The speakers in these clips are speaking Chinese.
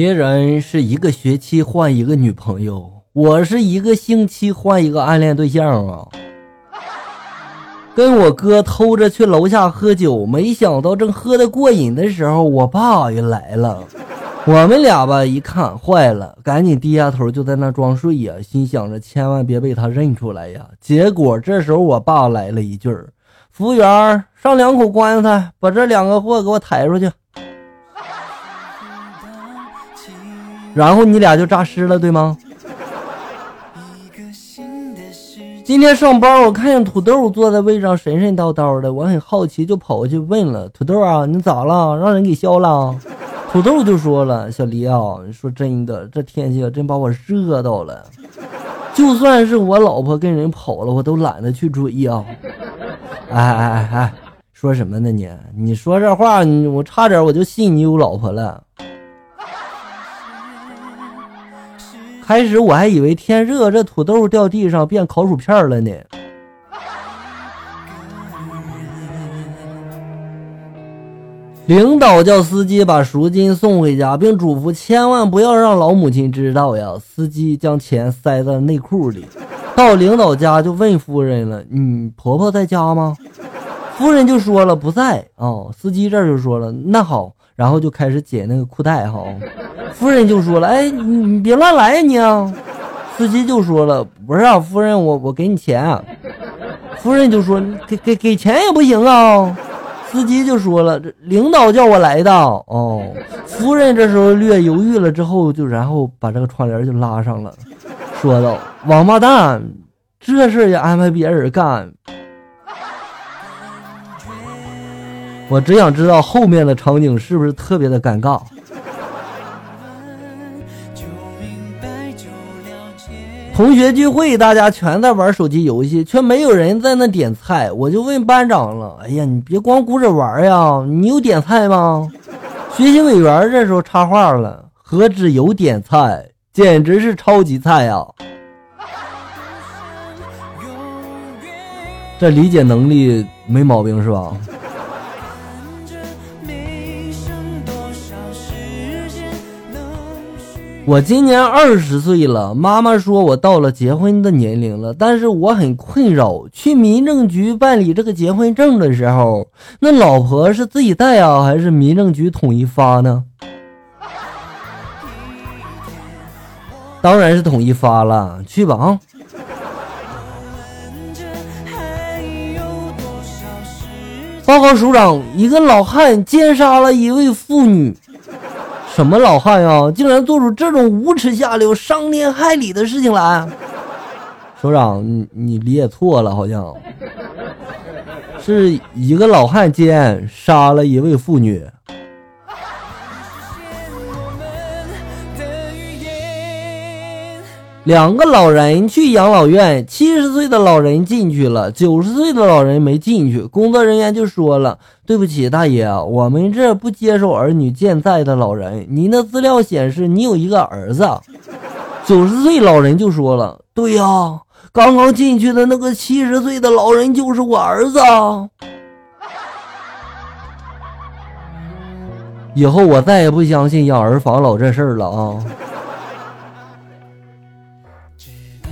别人是一个学期换一个女朋友，我是一个星期换一个暗恋对象啊。跟我哥偷着去楼下喝酒，没想到正喝得过瘾的时候，我爸也来了。我们俩吧一看坏了，赶紧低下头就在那装睡呀，心想着千万别被他认出来呀。结果这时候我爸来了一句：“服务员，上两口棺材，把这两个货给我抬出去。”然后你俩就诈尸了，对吗？今天上班，我看见土豆坐在位上神神叨叨的，我很好奇，就跑过去问了：“土豆啊，你咋了？让人给削了？”土豆就说了：“小黎啊，你说真的，这天气真把我热到了。就算是我老婆跟人跑了，我都懒得去追呀。”哎哎哎哎，说什么呢你？你说这话，你我差点我就信你有老婆了。开始我还以为天热，这土豆掉地上变烤薯片了呢。领导叫司机把赎金送回家，并嘱咐千万不要让老母亲知道呀。司机将钱塞在内裤里，到领导家就问夫人了：“你婆婆在家吗？”夫人就说了：“不在。”哦，司机这就说了：“那好。”然后就开始解那个裤带哈。夫人就说了：“哎，你你别乱来呀你！”司机就说了：“不是啊，夫人，我我给你钱。”夫人就说：“给给给钱也不行啊。”司机就说了：“这领导叫我来的。”哦，夫人这时候略犹豫了之后，就然后把这个窗帘就拉上了，说道：“王八蛋，这事也安排别人干。”我只想知道后面的场景是不是特别的尴尬。同学聚会，大家全在玩手机游戏，却没有人在那点菜。我就问班长了：“哎呀，你别光顾着玩呀，你有点菜吗？”学习委员这时候插话了：“何止有点菜，简直是超级菜呀！”这理解能力没毛病是吧？我今年二十岁了，妈妈说我到了结婚的年龄了，但是我很困扰。去民政局办理这个结婚证的时候，那老婆是自己带啊，还是民政局统一发呢？当然是统一发了，去吧啊！报告署长，一个老汉奸杀了一位妇女。什么老汉呀，竟然做出这种无耻下流、伤天害理的事情来！首长，你你理解错了，好像是一个老汉奸杀了一位妇女。两个老人去养老院，七十岁的老人进去了，九十岁的老人没进去。工作人员就说了：“对不起，大爷，我们这不接受儿女健在的老人。您的资料显示你有一个儿子。”九十岁老人就说了：“对呀，刚刚进去的那个七十岁的老人就是我儿子。以后我再也不相信养儿防老这事儿了啊！”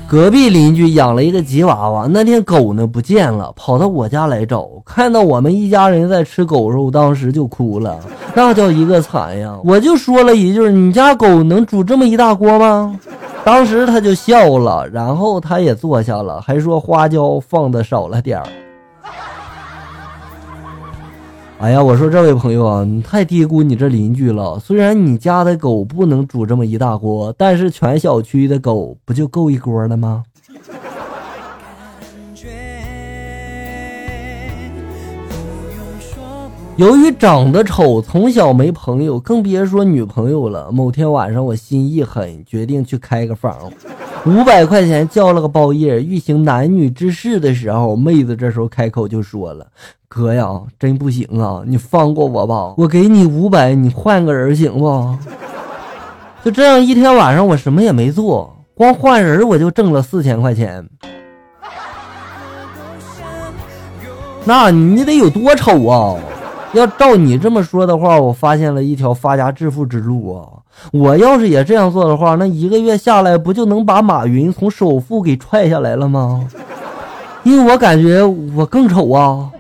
隔壁邻居养了一个吉娃娃，那天狗呢不见了，跑到我家来找，看到我们一家人在吃狗肉，当时就哭了，那叫一个惨呀！我就说了一句：“你家狗能煮这么一大锅吗？”当时他就笑了，然后他也坐下了，还说花椒放的少了点儿。哎呀，我说这位朋友啊，你太低估你这邻居了。虽然你家的狗不能煮这么一大锅，但是全小区的狗不就够一锅了吗？由于长得丑，从小没朋友，更别说女朋友了。某天晚上，我心一狠，决定去开个房，五百块钱叫了个包夜。欲行男女之事的时候，妹子这时候开口就说了。哥呀，真不行啊！你放过我吧，我给你五百，你换个人行不？就这样一天晚上，我什么也没做，光换人我就挣了四千块钱。那你得有多丑啊！要照你这么说的话，我发现了一条发家致富之路啊！我要是也这样做的话，那一个月下来不就能把马云从首富给踹下来了吗？因为我感觉我更丑啊。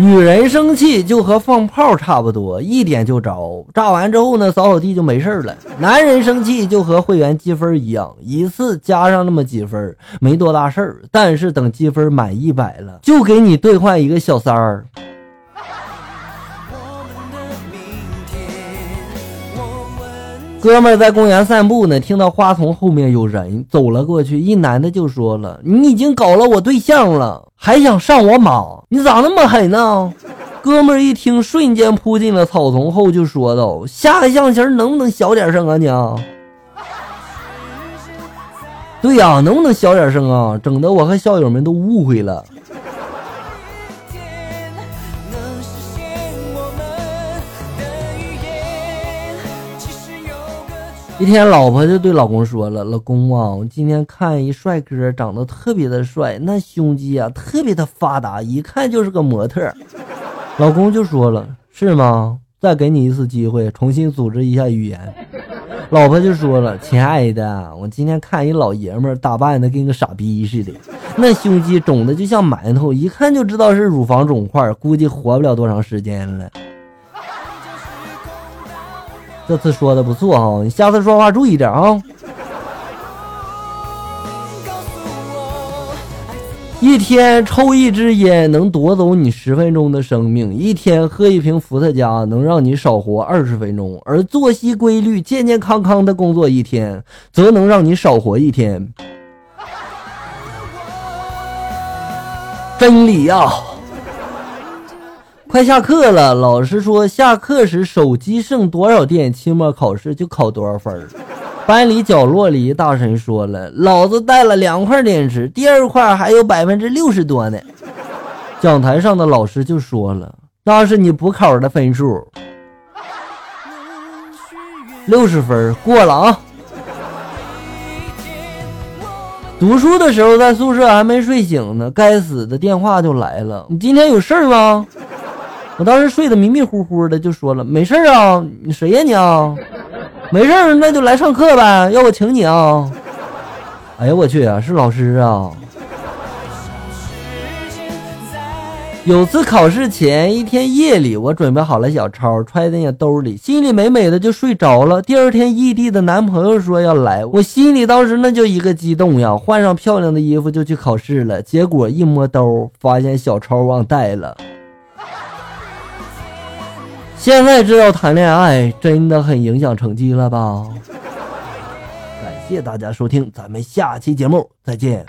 女人生气就和放炮差不多，一点就着，炸完之后呢，扫扫地就没事了。男人生气就和会员积分一样，一次加上那么几分，没多大事儿。但是等积分满一百了，就给你兑换一个小三儿。哥们在公园散步呢，听到花丛后面有人走了过去，一男的就说了：“你已经搞了我对象了。”还想上我马？你咋那么狠呢？哥们儿一听，瞬间扑进了草丛后，就说道：“下个象棋能不能小点声啊你？”对呀，能不能小点声啊？整的我和校友们都误会了。一天，老婆就对老公说了：“老公啊，我今天看一帅哥，长得特别的帅，那胸肌啊特别的发达，一看就是个模特。”老公就说了：“是吗？再给你一次机会，重新组织一下语言。”老婆就说了：“亲爱的，我今天看一老爷们打扮的跟个傻逼似的，那胸肌肿的就像馒头，一看就知道是乳房肿块，估计活不了多长时间了。”这次说的不错哈，你下次说话注意点啊！一天抽一支烟能夺走你十分钟的生命，一天喝一瓶伏特加能让你少活二十分钟，而作息规律、健健康康的工作一天，则能让你少活一天。真理呀！快下课了，老师说下课时手机剩多少电，期末考试就考多少分班里角落里，大神说了：“老子带了两块电池，第二块还有百分之六十多呢。”讲台上的老师就说了：“那是你补考的分数，六十分过了啊。”读书的时候在宿舍还没睡醒呢，该死的电话就来了：“你今天有事吗？”我当时睡得迷迷糊糊的，就说了没事啊，你谁呀你啊？没事那就来上课呗，要我请你啊？哎呀我去啊，是老师啊！有次考试前一天夜里，我准备好了小抄，揣在兜里，心里美美的就睡着了。第二天异地的男朋友说要来，我心里当时那就一个激动呀，换上漂亮的衣服就去考试了。结果一摸兜，发现小抄忘带了。现在知道谈恋爱真的很影响成绩了吧？感谢大家收听，咱们下期节目再见。